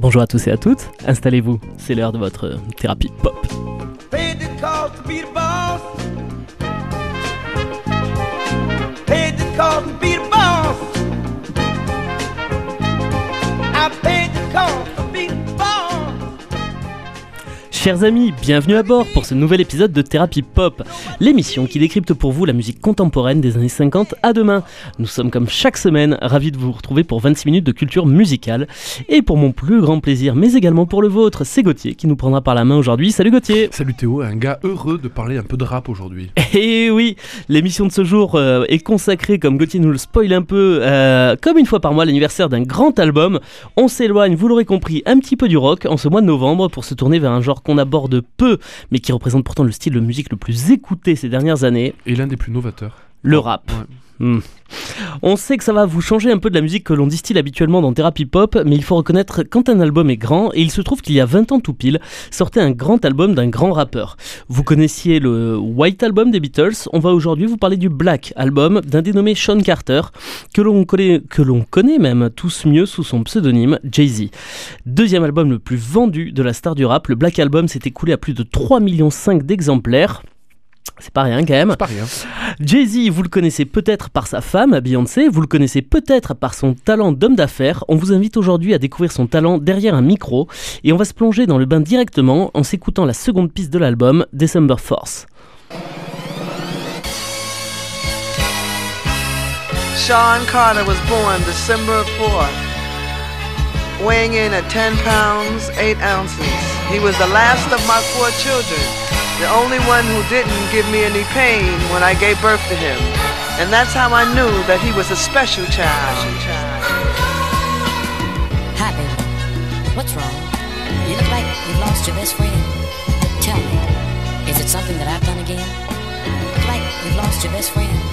Bonjour à tous et à toutes, installez-vous, c'est l'heure de votre thérapie pop. Chers amis, bienvenue à bord pour ce nouvel épisode de Thérapie Pop, l'émission qui décrypte pour vous la musique contemporaine des années 50 à demain. Nous sommes comme chaque semaine ravis de vous retrouver pour 26 minutes de culture musicale. Et pour mon plus grand plaisir, mais également pour le vôtre, c'est Gauthier qui nous prendra par la main aujourd'hui. Salut Gauthier Salut Théo, un gars heureux de parler un peu de rap aujourd'hui. Et oui, l'émission de ce jour euh, est consacrée, comme Gauthier nous le spoil un peu, euh, comme une fois par mois l'anniversaire d'un grand album. On s'éloigne, vous l'aurez compris, un petit peu du rock en ce mois de novembre pour se tourner vers un genre qu'on aborde peu, mais qui représente pourtant le style de musique le plus écouté ces dernières années. Et l'un des plus novateurs. Le rap. Hmm. On sait que ça va vous changer un peu de la musique que l'on distille habituellement dans Thérapie Pop, mais il faut reconnaître quand un album est grand, et il se trouve qu'il y a 20 ans tout pile, sortait un grand album d'un grand rappeur. Vous connaissiez le White Album des Beatles, on va aujourd'hui vous parler du Black Album d'un dénommé Sean Carter, que l'on connaît, que l'on connaît même tous mieux sous son pseudonyme Jay-Z. Deuxième album le plus vendu de la star du rap, le Black Album s'est écoulé à plus de 3,5 millions d'exemplaires. C'est pas rien quand même. C'est pas rien. Jay-Z, vous le connaissez peut-être par sa femme, Beyoncé, vous le connaissez peut-être par son talent d'homme d'affaires. On vous invite aujourd'hui à découvrir son talent derrière un micro et on va se plonger dans le bain directement en s'écoutant la seconde piste de l'album, December Force. Sean Carter was born December 4th, weighing in at 10 pounds, 8 ounces. He was the last of my four children. The only one who didn't give me any pain when I gave birth to him. And that's how I knew that he was a special child. Hi, baby. What's wrong? You look like you've lost your best friend. Tell me, is it something that I've done again? Look like you've lost your best friend.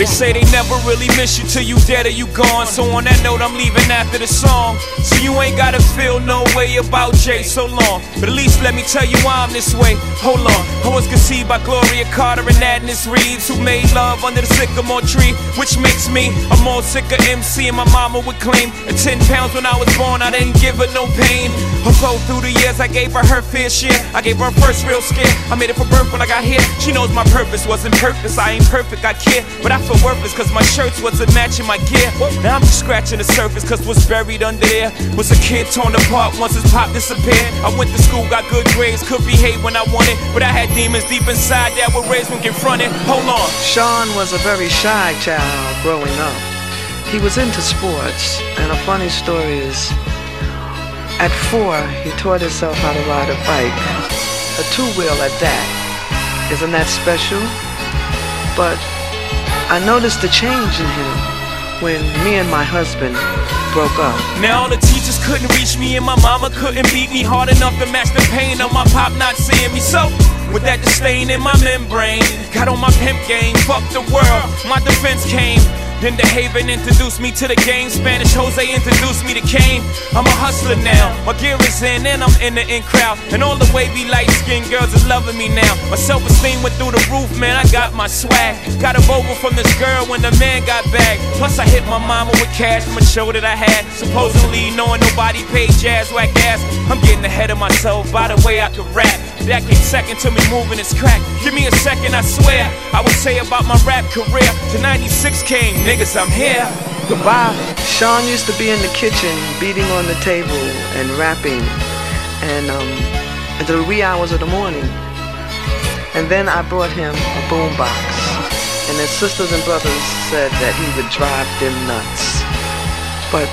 They say they never really miss you till you dead or you gone. So on that note, I'm leaving after the song. So you ain't gotta feel no way about Jay so long. But at least let me tell you why I'm this way. Hold on, I was conceived by Gloria Carter and Agnes Reeves, who made love under the sycamore tree, which makes me a more sicker MC. And my mama would claim at 10 pounds when I was born, I didn't give her no pain. Although through the years I gave her her fair share, I gave her first real scare. I made it for birth when I got here. She knows my purpose wasn't purpose. I ain't perfect, I care, but I feel worthless cause my shirts wasn't matching my gear. Now I'm just scratching the surface cause what's buried under there was a kid torn apart once his pop disappeared. I went to school, got good grades, could behave when I wanted, but I had demons deep inside that were raised when confronted. Hold on. Sean was a very shy child growing up. He was into sports, and a funny story is at four, he taught himself how to ride a bike. A two wheel at that. Isn't that special? But I noticed a change in him when me and my husband broke up. Now all the teachers couldn't reach me and my mama couldn't beat me hard enough to match the pain of my pop not seeing me. So with that disdain in my membrane, got on my pimp game, fuck the world. My defense came. Then the Haven introduced me to the game. Spanish Jose introduced me to Kane. I'm a hustler now. My gear is in and I'm in the in crowd. And all the wavy light skinned girls is loving me now. My self esteem went through the roof, man. I got my swag. Got a vocal from this girl when the man got back. Plus, I hit my mama with cash from a show that I had. Supposedly knowing nobody paid jazz whack ass. I'm getting ahead of myself by the way I could rap. That came second to me moving this crack. Give me a second, I swear. I would say about my rap career. To 96 came, niggas, I'm here. Goodbye. Sean used to be in the kitchen beating on the table and rapping and um, until the wee hours of the morning. And then I brought him a boombox. And his sisters and brothers said that he would drive them nuts. But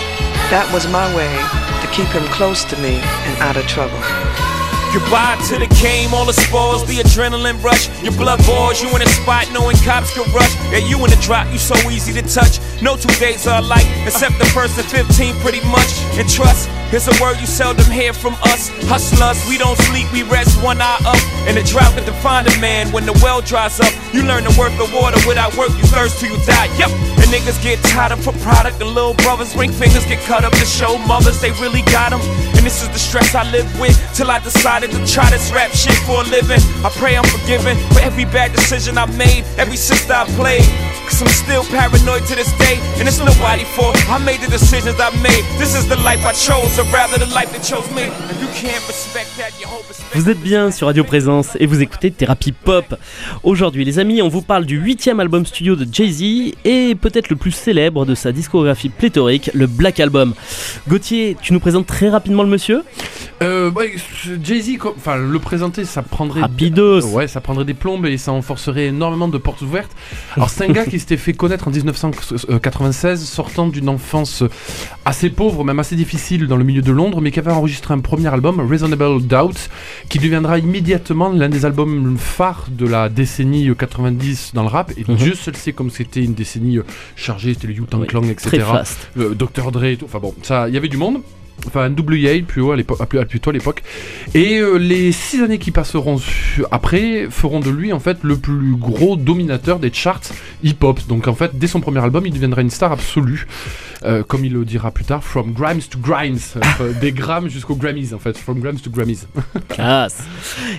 that was my way to keep him close to me and out of trouble. Goodbye to the game, all the spoils, the adrenaline rush. Your blood boils, you in a spot knowing cops can rush. Yeah, you in the drop, you so easy to touch. No two days are alike, except the first and 15 pretty much. And trust, Here's a word you seldom hear from us. Hustlers, we don't sleep, we rest one eye up. And the drought can define a man when the well dries up. You learn the worth of water without work, you thirst till you die. Yep. Niggas get tired of for product. And little brothers, ring fingers get cut up to show mothers they really got them. And this is the stress I live with till I decided to try this rap shit for a living. I pray I'm forgiven for every bad decision I made, every sister I played. Cause I'm still paranoid to this day, and it's nobody fault. I made the decisions I made. This is the life I chose, or rather the life that chose me. If you can't respect that, you hope respect Vous êtes bien sur Radio Présence et vous écoutez Thérapie Pop. Aujourd'hui, les amis, on vous parle du huitième album studio de Jay-Z et peut-être le plus célèbre de sa discographie pléthorique, le Black Album. Gauthier, tu nous présentes très rapidement le monsieur Euh, ouais, Jay-Z, enfin le présenter, ça prendrait. Rapidos. Ouais, ça prendrait des plombes et ça enforcerait énormément de portes ouvertes. Alors c'est un gars qui s'était fait connaître en 1996, sortant d'une enfance assez pauvre, même assez difficile dans le milieu de Londres, mais qui avait enregistré un premier album, Reasonable Doubt, qui deviendra immédiatement l'un des albums phares de la décennie 90 dans le rap. Et Mhm. Dieu seul sait comme c'était une décennie chargée, c'était le Wu-Tang Oui, Clan, etc. Très fast. euh, Dr Dre et tout. Enfin bon, ça, il y avait du monde. Enfin, NWA plus haut à l'époque, à l'époque. Et euh, les six années qui passeront après feront de lui en fait le plus gros dominateur des charts hip-hop. Donc en fait, dès son premier album, il deviendra une star absolue, Euh, comme il le dira plus tard, from Grimes to Grimes, Euh, des Grammes jusqu'aux Grammys en fait, from Grimes to Grammys. Classe.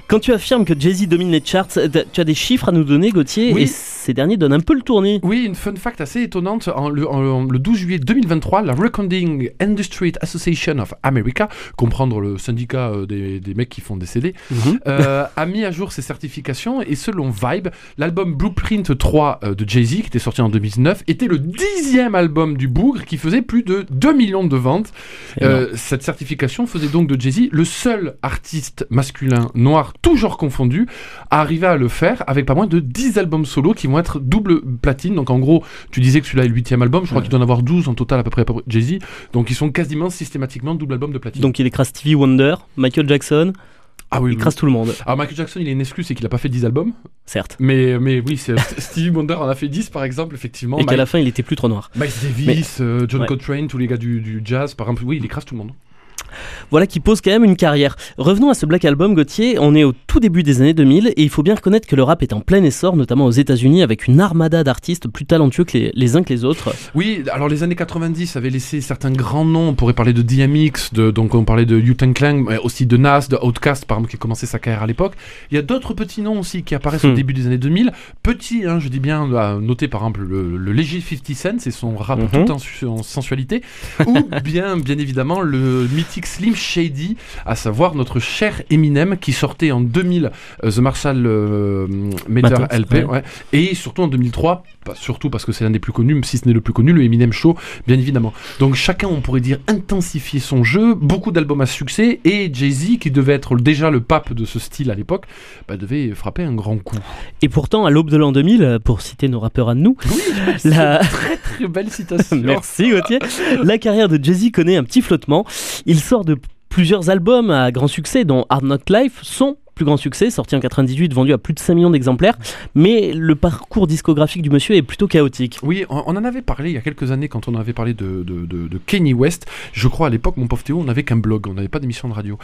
Quand tu affirmes que Jay-Z domine les charts, t'as- tu as des chiffres à nous donner, Gauthier, Oui. et ces derniers donnent un peu le tournis. Oui, une fun fact assez étonnante. En le, en- le 12 juillet 2023, la Recording Industry Association of America, comprendre le syndicat euh, des, des mecs qui font des CD, Mhm. euh, a mis à jour ses certifications et selon Vibe, l'album Blueprint 3 euh, de Jay-Z, qui était sorti en 2009, était le dixième album du Bougre qui faisait plus de 2 millions de ventes. Euh, cette certification faisait donc de Jay-Z le seul artiste masculin noir, toujours confondu, à arriver à le faire avec pas moins de 10 albums solo qui vont être double platine. Donc en gros, tu disais que celui-là est le huitième album, je crois qu'il doit en avoir 12 en total à peu près pour Jay-Z. Donc ils sont quasiment systématiquement double album de platine. Donc il écrase Stevie Wonder, Michael Jackson, ah oui, il oui. écrase tout le monde, Alors Michael Jackson, il est une excuse, c'est qu'il a pas fait 10 albums. certes. Mais, mais oui, Stevie Wonder en a fait 10 par exemple, effectivement. Et qu'à la fin, il était plus trop noir. Miles Davis, euh, John Ouais. Coltrane, tous les gars du, du jazz, par exemple. Oui, il écrase tout le monde. Voilà qui pose quand même une carrière. Revenons à ce Black Album, Gauthier. On est au tout début des années 2000 et il faut bien reconnaître que le rap est en plein essor, notamment aux États-Unis, avec une armada d'artistes plus talentueux que les, les uns que les autres. Oui, alors les années 90 avaient laissé certains grands noms. On pourrait parler de DMX, de, donc on parlait de Clan, mais aussi de Nas, de Outkast, par exemple, qui a commencé sa carrière à l'époque. Il y a d'autres petits noms aussi qui apparaissent au Hmm. début des années 2000. Petits, hein, je dis bien, à noter par exemple le, le léger 50 Cent, c'est son rap Mhm. tout en, su- en sensualité. Ou bien, bien évidemment, le mythique Slim Shady, à savoir notre cher Eminem, qui sortait en 2000 euh, The Marshall Matter Matters, LP, ouais. ouais. et surtout en 2003, pas surtout parce que c'est l'un des plus connus, si ce n'est le plus connu, le Eminem Show, bien évidemment. Donc chacun, on pourrait dire, intensifier son jeu, beaucoup d'albums à succès, et Jay-Z, qui devait être déjà le pape de ce style à l'époque, bah, devait frapper un grand coup. Et pourtant, à l'aube de l'an 2000, pour citer nos rappeurs à nous, la... Très belle citation. Merci Gauthier. La carrière de Jay-Z connaît un petit flottement. Il sort de plusieurs albums à grand succès, dont Hard Knock Life, son plus grand succès, sorti en 98, vendu à plus de 5 millions d'exemplaires. Mais le parcours discographique du monsieur est plutôt chaotique. Oui, on, on en avait parlé il y a quelques années quand on avait parlé de, de, de, de Kanye West. Je crois à l'époque, mon pauvre Théo, on n'avait qu'un blog, on n'avait pas d'émission de radio.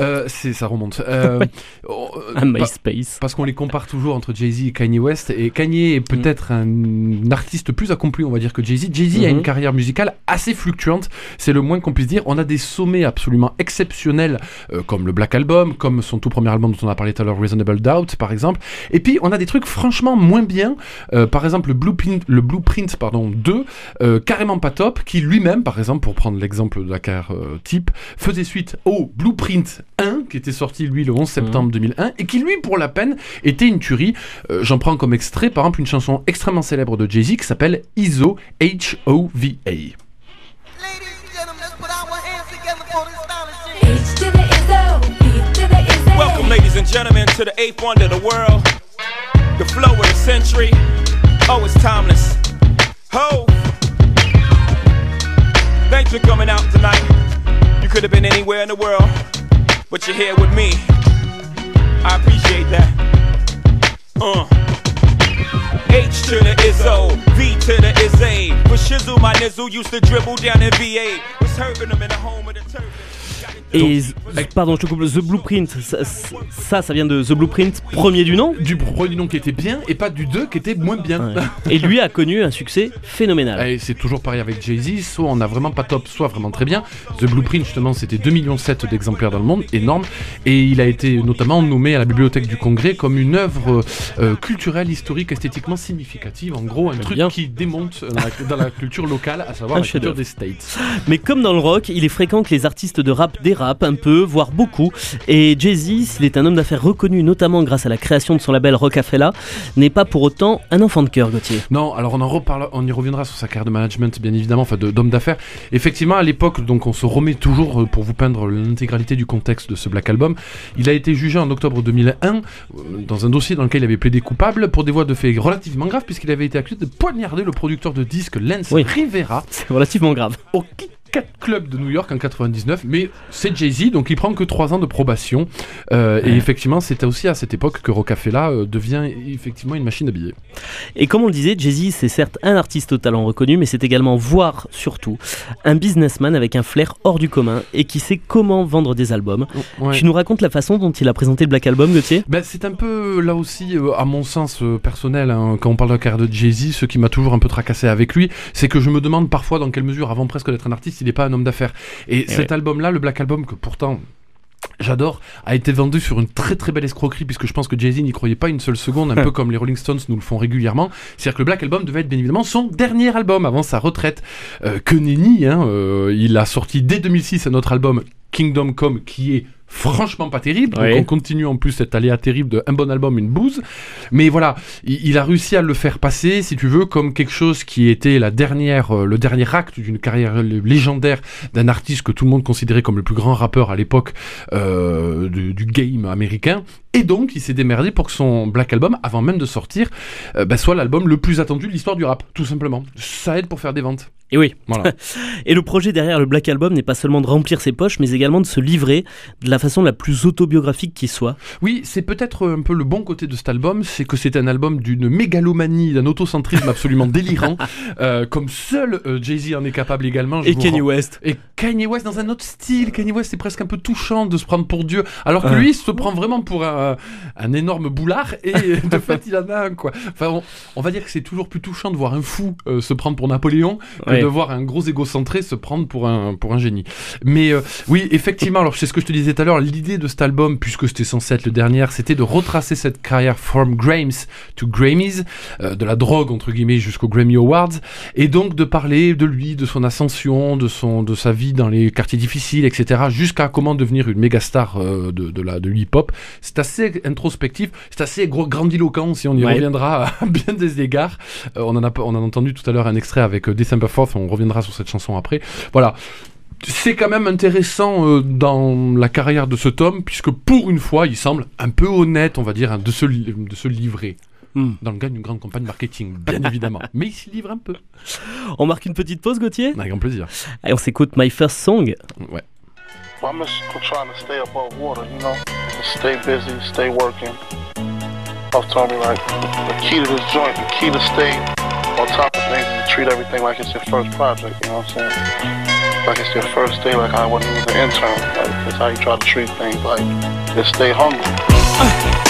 Euh, c'est, ça remonte. Euh, oh, euh, Un MySpace. Parce qu'on les compare toujours entre Jay-Z et Kanye West. Et Kanye est peut-être un artiste plus accompli, on va dire, que Jay-Z. Jay-Z a une carrière musicale assez fluctuante, c'est le moins qu'on puisse dire. On a des sommets absolument exceptionnels, euh, comme le Black Album, comme son tout premier album dont on a parlé tout à l'heure, Reasonable Doubt, par exemple. Et puis, on a des trucs franchement moins bien. Euh, par exemple, le Blueprint, le Blueprint pardon, 2, euh, carrément pas top, qui lui-même, par exemple, pour prendre l'exemple de la euh, type, faisait suite au Blueprint 1, qui était sorti, lui, le 11 septembre 2001, et qui, lui, pour la peine, était une tuerie. Euh, J'en prends comme extrait, par exemple, une chanson extrêmement célèbre de Jay-Z qui s'appelle ISO, H-O-V-A. Ladies ladies and gentlemen, to the eighth wonder of the world, the flow of the century. Oh, it's timeless. Ho! Thanks for coming out tonight. You could have been anywhere in the world, but you're here with me. I appreciate that. Uh. H to the Izzo, V to the Izzy. For Shizzle, my nizzle used to dribble down in VA. Was hurting them in the home of the turban. Et pardon, je te coupe. The Blueprint, ça, ça, ça vient de The Blueprint, premier du nom. Du premier du nom qui était bien et pas du 2 qui était moins bien. Ouais. Et lui a connu un succès phénoménal. Et c'est toujours pareil avec Jay-Z, soit on a vraiment pas top, soit vraiment très bien. The Blueprint, justement, c'était 2,7 millions d'exemplaires dans le monde, énorme. Et il a été notamment nommé à la Bibliothèque du Congrès comme une œuvre euh, culturelle, historique, esthétiquement significative. En gros, un truc bien. qui démonte euh, dans la, dans la culture locale, à savoir Un la culture des States. Mais comme dans le rock, il est fréquent que les artistes de rap dérapent un peu, voire beaucoup. Et Jay-Z, s'il est un homme d'affaires reconnu notamment grâce à la création de son label Rocafella, n'est pas pour autant un enfant de cœur, Gauthier. Non, alors on en reparle, on y reviendra sur sa carrière de management, bien évidemment, enfin d'homme d'affaires. Effectivement, à l'époque, donc on se remet toujours euh, pour vous peindre l'intégralité du contexte de ce Black Album. Il a été jugé en octobre 2001 euh, dans un dossier dans lequel il avait plaidé coupable pour des voies de fait relativement graves, puisqu'il avait été accusé de poignarder le producteur de disques Lance Oui. Rivera C'est relativement grave. au Kit Kat Club de New York en 99. Mais c'est Jay-Z, donc il prend que 3 ans de probation. Euh, Et effectivement, c'était aussi à cette époque que Rocafella euh, devient effectivement une machine à billets. Et comme on le disait, Jay-Z, c'est certes un artiste au talent reconnu, mais c'est également, voire surtout, un businessman avec un flair hors du commun et qui sait comment vendre des albums. Ouais. Tu nous racontes la façon dont il a présenté le Black Album, Gauthier? Ben, c'est un peu là aussi, euh, à mon sens personnel, hein, quand on parle de la carrière de Jay-Z, ce qui m'a toujours un peu tracassé avec lui, c'est que je me demande parfois dans quelle mesure, avant presque d'être un artiste, il n'est pas un homme d'affaires. Et, cet album-là, le Black Album, que pourtant. J'adore, a été vendu sur une très très belle escroquerie puisque je pense que Jay-Z n'y croyait pas une seule seconde, un peu comme les Rolling Stones nous le font régulièrement. C'est-à-dire que le Black Album devait être bien évidemment son dernier album avant sa retraite. Euh, que nenni, hein, euh, il a sorti dès 2006 un autre album, Kingdom Come, qui est franchement pas terrible. Donc on continue en plus cette aléa terrible de un bon album, une bouse. Mais voilà, il, il a réussi à le faire passer, si tu veux, comme quelque chose qui était la dernière, euh, le dernier acte d'une carrière légendaire d'un artiste que tout le monde considérait comme le plus grand rappeur à l'époque euh, du, du game américain. Et donc, il s'est démerdé pour que son Black Album, avant même de sortir, euh, bah, soit l'album le plus attendu de l'histoire du rap, tout simplement. Ça aide pour faire des ventes. Et oui. Voilà. Et le projet derrière le Black Album n'est pas seulement de remplir ses poches, mais également de se livrer de la façon la plus autobiographique qui soit. Oui, c'est peut-être un peu le bon côté de cet album, c'est que c'est un album d'une mégalomanie, d'un autocentrisme absolument délirant, euh, comme seul euh, Jay-Z en est capable également. je Et Kanye rends- West. Et Kanye West dans un autre style. Kanye West, c'est presque un peu touchant de se prendre pour Dieu. Alors que lui, il se prend vraiment pour un, un énorme boulard. Et de fait, il en a un, quoi. Enfin, on, on va dire que c'est toujours plus touchant de voir un fou euh, se prendre pour Napoléon que Ouais. de voir un gros égocentré se prendre pour un, pour un génie. Mais oui, effectivement, alors c'est ce que je te disais tout à l'heure, l'idée de cet album, puisque c'était censé être le dernier, c'était de retracer cette carrière from Grammys to Grammys, euh, de la drogue entre guillemets jusqu'aux Grammy Awards, et donc de parler de lui, de son ascension, de son, de sa vie dans les quartiers difficiles, etc., jusqu'à comment devenir une méga star euh, de, de la de l'hip-hop. C'est assez introspectif, c'est assez gros, grandiloquent si on y Ouais. reviendra à bien des égards. Euh, on en a on a entendu tout à l'heure un extrait avec December 4th, on reviendra sur cette chanson après. Voilà. C'est quand même intéressant euh, dans la carrière de ce tome, puisque pour une fois, il semble un peu honnête, on va dire, hein, de, se, de se livrer. Hmm. Dans le cadre d'une grande campagne marketing, bien évidemment. Mais il s'y livre un peu. On marque une petite pause, Gauthier? Avec grand plaisir. Allez, on s'écoute My First Song. Ouais. I'm just trying to stay above water, you know, stay busy, stay working. I've told me like the key to this joint, the key to stay on top of things to treat everything like it's your first project, you know what I'm saying? Like it's your first day, like I when you was an intern. Like that's how you try to treat things, like just stay hungry.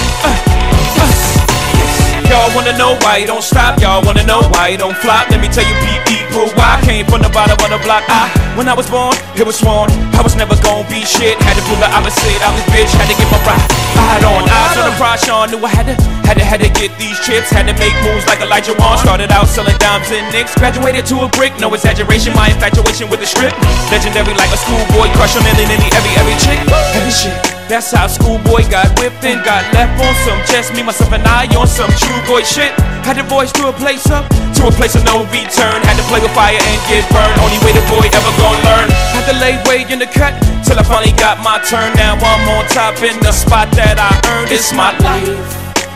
Y'all wanna know why you don't stop? Y'all wanna know why you don't flop? Let me tell you people why I came from the bottom of the block. I, when I was born, it was sworn I was never gonna be shit. Had to prove the opposite. I was bitch. Had to get my. I had on eyes on the prize. Sean knew I had to, had to, had to get these chips. Had to make moves like Elijah Wan. Started out selling dimes and nicks. Graduated to a brick. No exaggeration. My infatuation with the strip. Legendary like a schoolboy crush on nearly, nearly every every chick. Heavy shit. That's how schoolboy got whipped and got left on some just me, myself, and I on some true boy shit. Had the boys to a place up, to a place of no return. Had to play with fire and get burned. Only way the boy ever gonna learn. Had to lay way in the cut till I finally got my turn. Now I'm on top in the spot that I earned. It's my life.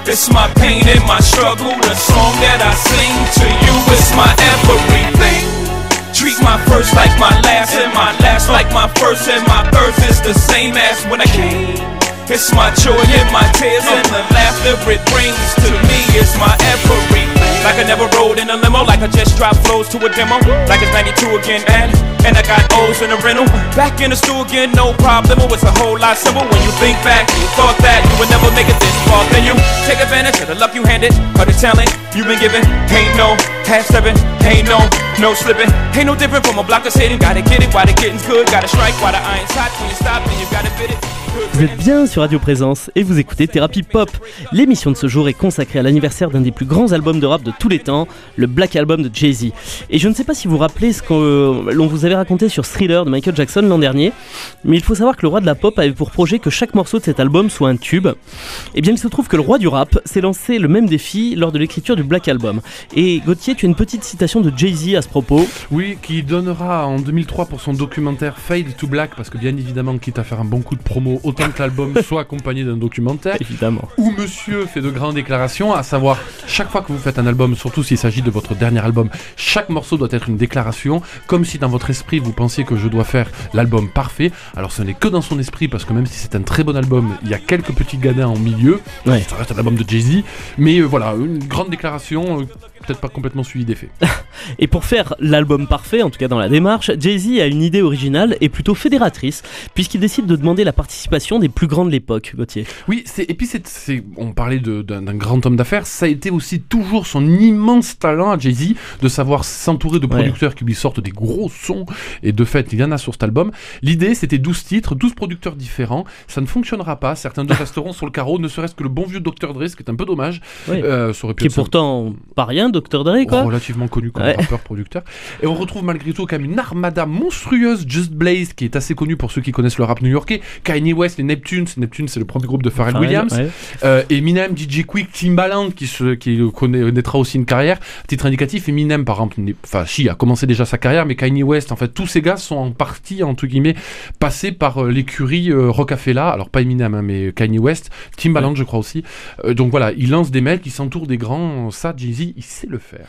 It's my pain and my struggle. The song that I sing to you is my everything. Treat my first like my last, and my last like my first, and my birth the same as when I came. It's my joy and my tears and the laughter it brings to me. It's my everything. Like I never rode in a limo, like I just dropped flows to a demo. Like it's 92 again, and And I got O's in the rental. Back in the stool again, no problem. It's a whole lot simple when you think back. You thought that you would never make it this far. Then you take advantage of the luck you handed, of the talent you've been given. Ain't no Vous êtes bien sur Radio Présence et vous écoutez Thérapie Pop. L'émission de ce jour est consacrée à l'anniversaire d'un des plus grands albums de rap de tous les temps, le Black Album de Jay-Z. Et je ne sais pas si vous vous rappelez ce que l'on vous avait raconté sur Thriller de Michael Jackson l'an dernier, mais il faut savoir que le roi de la pop avait pour projet que chaque morceau de cet album soit un tube. Et bien il se trouve que le roi du rap s'est lancé le même défi lors de l'écriture du Black Album. Et Gauthier, tu as une petite citation de Jay-Z à ce propos. Oui, qui donnera en 2003 pour son documentaire Fade to Black, parce que bien évidemment, quitte à faire un bon coup de promo, autant que l'album soit accompagné d'un documentaire, Évidemment. où monsieur fait de grandes déclarations, à savoir, chaque fois que vous faites un album, surtout s'il s'agit de votre dernier album, chaque morceau doit être une déclaration, comme si dans votre esprit vous pensiez que je dois faire l'album parfait. Alors ce n'est que dans son esprit, parce que même si c'est un très bon album, il y a quelques petits gadins en milieu, Ouais. ça reste un album de Jay-Z, mais euh, voilà, une grande déclaration, euh, peut-être pas complètement suivie des faits. Et pour faire l'album parfait, en tout cas dans la démarche, Jay-Z a une idée originale et plutôt fédératrice, puisqu'il décide de demander la participation des plus grands de l'époque, Gauthier. Oui, et puis c'est, on parlait d'un, grand homme d'affaires, ça a été aussi toujours son immense talent à Jay-Z de savoir s'entourer de Ouais. producteurs qui lui sortent des gros sons et de fait, il y en a sur cet album. L'idée, c'était 12 titres, 12 producteurs différents. Ça ne fonctionnera pas, certains d'eux resteront sur le carreau, ne serait-ce que le bon vieux Dr Dre, ce qui est un peu dommage. Ouais. Euh, ça aurait pu Qui est pourtant pas rien, Dr. Dre, quoi. Relativement connu comme Ouais. rappeur producteur et on retrouve malgré tout quand même une armada monstrueuse Just Blaze qui est assez connu pour ceux qui connaissent le rap new-yorkais Kanye West les Neptunes Neptunes c'est le premier groupe de Pharrell Williams ouais. euh, Eminem, DJ Quick, Timbaland qui, se, qui connaît, naîtra aussi une carrière. Titre indicatif, Eminem par exemple, enfin si, a commencé déjà sa carrière, mais Kanye West, en fait, tous ces gars sont en partie, entre guillemets, passés par euh, l'écurie euh, Rocafella. Alors pas Eminem, hein, mais Kanye West, Timbaland je crois aussi. Euh, donc voilà, il lance des mecs, il s'entoure des grands. Ça, Jay-Z, il sait le faire.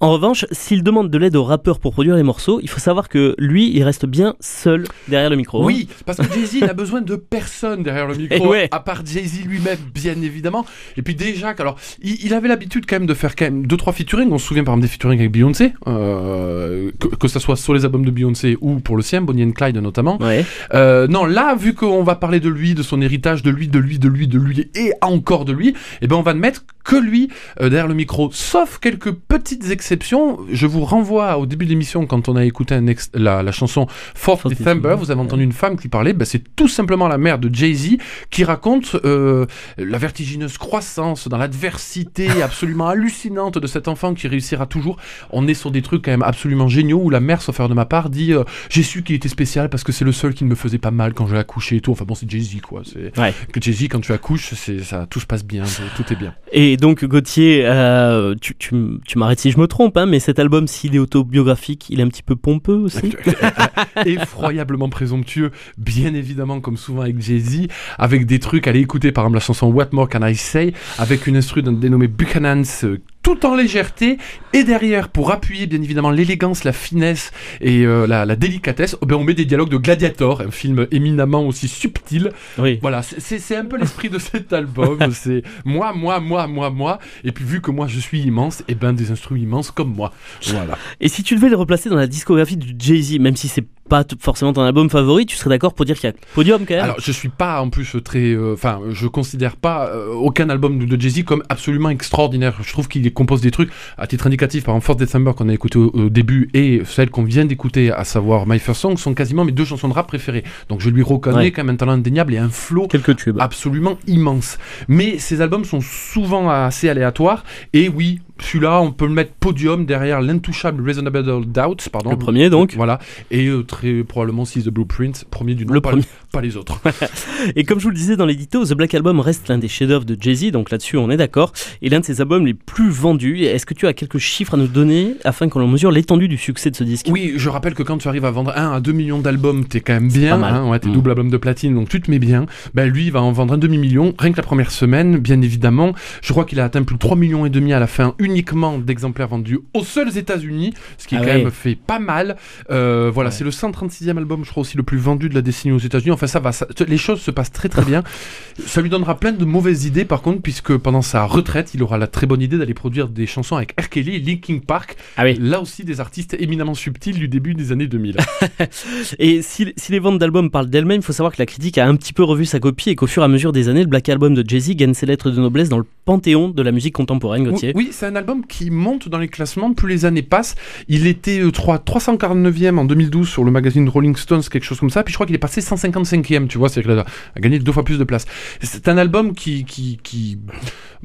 En revanche, s'il demande de l'aide aux rappeurs pour produire les morceaux, il faut savoir que lui, il reste bien seul derrière le micro. hein. Oui, parce que Jay-Z n'a besoin de personne derrière le Eh micro, ouais. à part Jay-Z lui-même, bien évidemment. Et puis déjà, alors, il, il avait l'habitude quand même de faire quand même deux trois featuring. On se souvient par exemple des featuring avec Beyoncé, euh, que, que ça soit sur les albums de Beyoncé ou pour le sien, Bonnie and Clyde notamment. Ouais. Euh, non, là, vu qu'on va parler de lui, de son héritage, de lui, de lui, de lui, de lui et encore de lui, eh ben on va ne mettre que lui euh, derrière le micro, sauf quelques petites exceptions. Je vous renvoie au début de l'émission quand on a écouté un ex- la, la chanson 4th Fourth December, vous avez entendu une femme qui parlait, ben, c'est tout simplement la mère de Jay-Z qui raconte euh, la vertigineuse croissance dans l'adversité absolument hallucinante de cet enfant qui réussira toujours. On est sur des trucs quand même absolument géniaux où la mère, sauf faire de ma part, dit euh, j'ai su qu'il était spécial parce que c'est le seul qui ne me faisait pas mal quand je accouchais et tout. Enfin bon, c'est Jay-Z quoi. Ouais. que Jay-Z quand tu accouches, c'est ça, tout se passe bien, tout tout est bien. Et donc, Gauthier, euh, tu, m'arrêtes si je me trompe, hein, mais cet album, s'il est autobiographique, il est un petit peu pompeux aussi. effroyablement présomptueux, bien évidemment, comme souvent avec Jay-Z, avec des trucs, allez écouter par exemple la chanson What More Can I Say, avec une instru d'un dénommé Buchanan's, euh, tout en légèreté, et derrière, pour appuyer bien évidemment l'élégance, la finesse et euh, la, la délicatesse, oh ben, on met des dialogues de Gladiator, un film éminemment aussi subtil. Oui. Voilà, c'est- un peu l'esprit de cet album, c'est moi, moi, moi, moi, moi, et puis vu que moi je suis immense, et ben des instruments immenses comme moi. Voilà. Et si tu devais les replacer dans la discographie du Jay-Z, même si c'est pas forcément ton album favori, tu serais d'accord pour dire qu'il y a Podium quand même? Alors, je suis pas en plus très. euh, Enfin, je considère pas euh, aucun album de, de Jay-Z comme absolument extraordinaire. Je trouve qu'il compose des trucs à titre indicatif. Par exemple, Fourth December qu'on a écouté au, au début et celle qu'on vient d'écouter, à savoir My First Song, sont quasiment mes deux chansons de rap préférées. Donc, je lui reconnais Ouais. quand même un talent indéniable et un flow absolument immense. Mais ces albums sont souvent assez aléatoires. Et oui, celui-là, on peut le mettre podium derrière l'intouchable Reasonable Doubts, pardon. Le premier, donc. Voilà. Et euh, très probablement Seize the Blueprint, premier du nom, Le pas, premier. pas les autres. Et comme je vous le disais dans l'édito, The Black Album reste l'un des chefs-d'œuvre de Jay-Z, donc là-dessus on est d'accord, et l'un de ses albums les plus vendus. Est-ce que tu as quelques chiffres à nous donner afin qu'on mesure l'étendue du succès de ce disque? Oui, je rappelle que quand tu arrives à vendre 1 à 2 millions d'albums, t'es quand même bien. hein, ouais, t'es Mm. double album de platine, donc tu te mets bien. Ben lui, il va en vendre un demi-million, rien que la première semaine, bien évidemment. Je crois qu'il a atteint plus de 3 millions et demi à la fin, uniquement d'exemplaires vendus aux seuls États-Unis, ce qui Ah quand ouais. même fait pas mal. Euh, voilà, c'est le 136e album, je crois aussi le plus vendu de la décennie aux États-Unis. Enfin, ça va, ça- les choses se passent très très bien. Ça lui donnera plein de mauvaises idées, par contre, puisque pendant sa retraite, il aura la très bonne idée d'aller produire des chansons avec R. Kelly et Linkin Park. Ah oui. Là aussi, des artistes éminemment subtils du début des années 2000. Et si, si les ventes d'albums parlent d'elles-mêmes, il faut savoir que la critique a un petit peu revu sa copie et qu'au fur et à mesure des années, le Black Album de Jay-Z gagne ses lettres de noblesse dans le panthéon de la musique contemporaine, Gauthier. Oui, oui, c'est un album qui monte dans les classements plus les années passent. Il était euh, 3, 349e en 2012 sur le magazine Rolling Stones, quelque chose comme ça. Puis je crois qu'il est passé 155e, tu vois, c'est-à-dire qu'il a, a gagné deux fois plus de place. C'est un album qui, qui, qui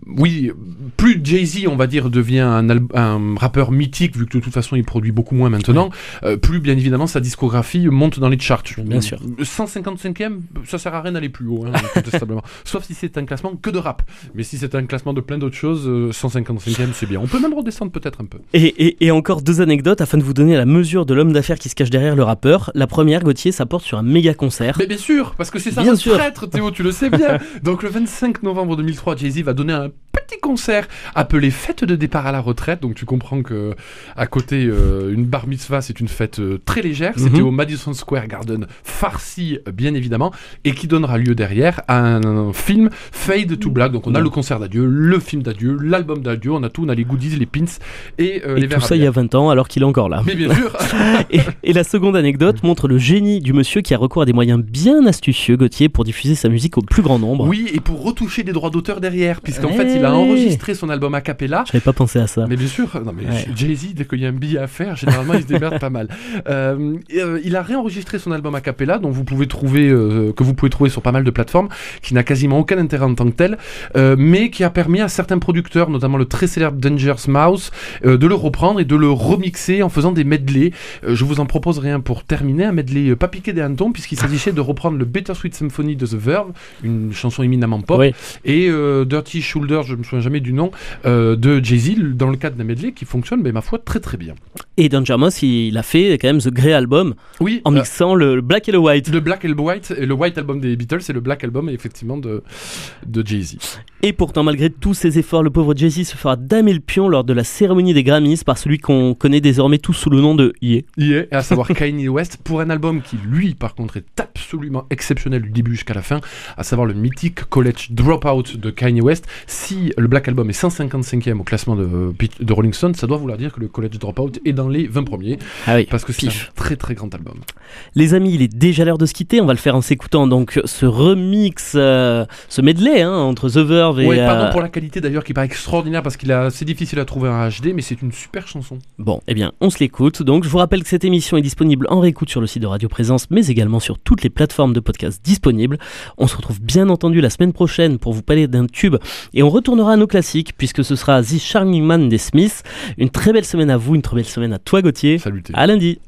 oui, plus Jay-Z, on va dire, devient un, rappeur mythique, vu que de toute façon il produit beaucoup moins maintenant, euh, plus bien évidemment sa discographie monte dans les charts. Bien sûr. 155e, ça sert à rien d'aller plus haut, hein, incontestablement. Sauf si c'est un classement que de rap. Mais si c'est un classement de plein d'autres choses, euh, 155e c'est bien. On peut même redescendre peut-être un peu. Et, et- et encore deux anecdotes afin de vous donner la mesure de l'homme d'affaires qui se cache derrière le rappeur. La première, Gauthier, ça porte sur un méga concert. Mais bien sûr, parce que c'est ça Bien un sûr. traître, Théo, tu le sais bien. Donc le 25 novembre 2003, Jay-Z va donner un uh, petit concert appelé Fête de départ à la retraite. Donc tu comprends que à côté, euh, une bar mitzvah, c'est une fête euh, très légère. C'était Mhm. au Madison Square Garden, farci euh, bien évidemment, et qui donnera lieu derrière à un, un film Fade to Black. Donc on a le concert d'adieu, le film d'adieu, l'album d'adieu, on a tout, on a les goodies, les pins et euh, les Et verres tout ça il y a bière. 20 ans alors qu'il est encore là. Mais bien sûr. Et, et la seconde anecdote montre le génie du monsieur qui a recours à des moyens bien astucieux, Gauthier, pour diffuser sa musique au plus grand nombre. Oui, et pour retoucher des droits d'auteur derrière, puisqu'en fait, il a enregistré son album a cappella. J'avais pas pensé à ça. Mais bien sûr, non mais Ouais. Jay-Z, dès qu'il y a un billet à faire, généralement il se démerde pas mal. Euh, euh, il a réenregistré son album a cappella, dont vous pouvez trouver, euh, que vous pouvez trouver sur pas mal de plateformes, qui n'a quasiment aucun intérêt en tant que tel, euh, mais qui a permis à certains producteurs, notamment le très célèbre Dangerous Mouse, de le reprendre et de le remixer en faisant des medley. Je vous en proposerai un pour terminer, un medley pas piqué des hannetons, puisqu'il s'agissait de reprendre le Bittersweet Symphony de The Verve, une chanson éminemment pop, Oui. et Dirty Shoulder, je me souviens jamais du nom, euh, de Jay-Z dans le cadre d'un medley qui fonctionne, mais ma foi, très très bien. Et Danger Mouse, il a fait quand même The Grey Album Oui, en euh, mixant le, le Black et le White. le Black et le White, et le White album des Beatles, c'est le Black album effectivement de, de Jay-Z. Et pourtant, malgré tous ses efforts, le pauvre Jay-Z se fera damer le pion lors de la cérémonie des Grammys par celui qu'on connaît désormais tous sous le nom de Ye. Yeah, à savoir Kanye West, pour un album qui, lui, par contre, est absolument exceptionnel du début jusqu'à la fin, à savoir le mythique College Dropout de Kanye West. Si le Black Album est 155e au classement de, de Rolling Stone, ça doit vouloir dire que le College Dropout est dans les 20 premiers, Ah oui. parce que c'est un très très grand album. Les amis, il est déjà l'heure de se quitter. On va le faire en s'écoutant donc ce remix, euh, ce medley hein, entre The Verve et. Pardon euh, pour la qualité d'ailleurs qui paraît extraordinaire parce qu'il a c'est difficile à trouver en HD, mais c'est une super chanson. Bon, eh bien, on se l'écoute. Donc, je vous rappelle que cette émission est disponible en réécoute sur le site de Radio Présence, mais également sur toutes les plateformes de podcast disponibles. On se retrouve bien entendu la semaine prochaine pour vous parler d'un tube et on retournera à nos classiques puisque ce sera The Charming Man des Smiths. Une très belle semaine à vous, une très belle semaine à toi, Gauthier. Salut. À lundi.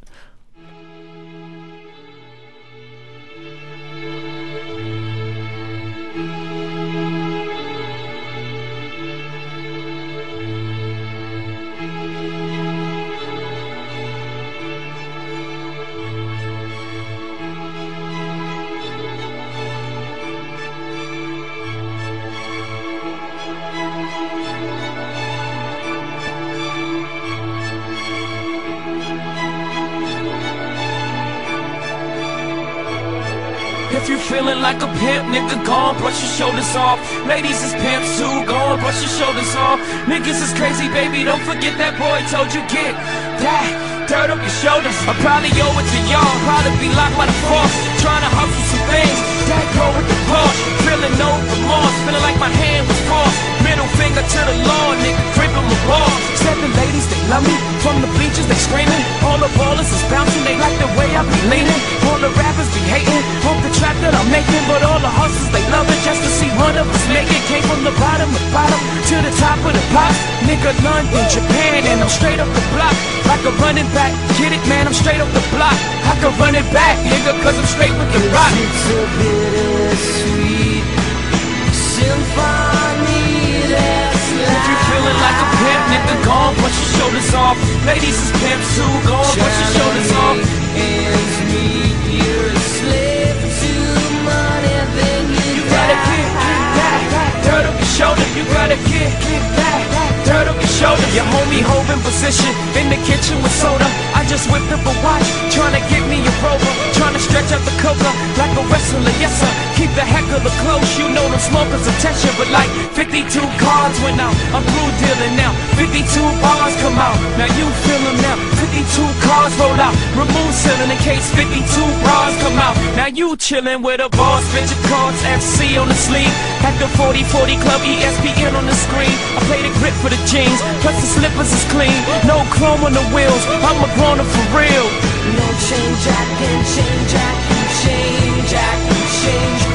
If you feeling like a pimp, nigga, go on, brush your shoulders off. Ladies is pimps too, go on, brush your shoulders off. Niggas is crazy, baby, don't forget that boy told you get that dirt up your shoulders. I probably owe it to y'all, probably be locked by the force. Trying to hustle some things, that go with the Porsche. Feeling no remorse, feeling like my hand was forced. Middle finger to the law, nigga, gripping my balls. Seven ladies, they love me. From the bleachers, they screaming. All the ballers is bouncing, they like the way I be leaning. All the rappers be hating, hope the trap that I'm making. But all the hustlers, they love it just to see one of us make it. Came from the bottom of bottom to the top of the pop. Nigga, London, Japan, and I'm straight up the block. Like a running back, get it, man, I'm straight up the block. I can run it back, nigga, cause I'm straight with the rock. It's a bittersweet symphony If you feeling like a pimp, nigga, go on, brush your shoulders off. Ladies is pimps too, go on, brush your shoulders off. ends meet. You're a slave to money, then you, You gotta get, get that, dirt up your shoulder. You gotta get, get that, dirt up your shoulder. your homie hovin' position in the kitchen with soda. I just whipped up a watch, trying to get me a rover, trying to stretch out the coca like a wrestler. Yes sir, keep the heck of the close. You know them smokers attention, but like 52 cards went out. I'm through dealing now. 52 bars come out. Now you feel them now. 52 cars roll out. Remove ceiling in case 52 bras come out. Now you chillin' with a boss, your cards FC on the sleeve. At the 4040 Club ESPN on the screen. I play the grip for the jeans, plus the slippers is clean. No chrome on the wheels. I'm a grown up for real. No change, I can change, I can change, I can change,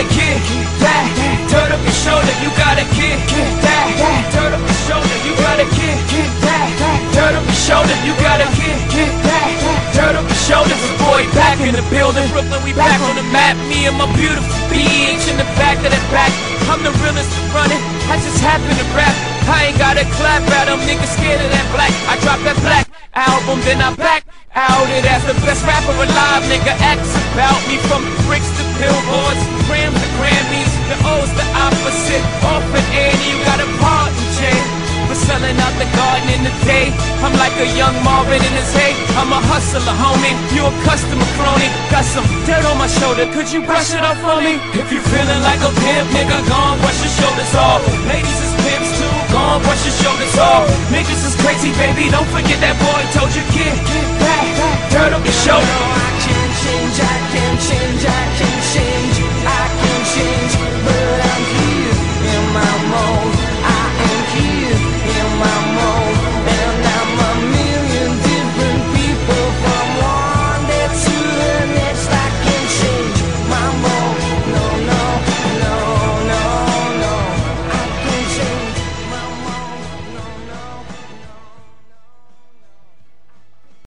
gotta kick. That, dirt up your shoulder, you gotta kick. That, dirt up your shoulder, you gotta kick. That, dirt up your shoulder, you gotta kick. That, dirt up your shoulders, boy, back in the building. Brooklyn, we back on the map. Me and my beautiful bitch in the back of that back. I'm the realest running. I just happen to rap. I ain't gotta clap at them niggas scared of that black. I dropped that black album, then I back out it as the best rapper alive. Nigga X about me from bricks to billboards, grams to Grammys. The O's the opposite. Off and Annie, you got a part in jail. For selling out the garden in the day. I'm like a young Marvin in his hay. I'm a hustler, homie. You a customer crony. Got some dirt on my shoulder. Could you brush it off for me? If you feeling like a pimp, nigga, gone brush your shoulders off. Ladies is pimps too gone, brush your shoulders off. Niggas is crazy, baby, don't forget that boy told you, get back, turn up your shoulder. No, I can't change, I can't change, I can't change, I can't change, but I'm here in my mode.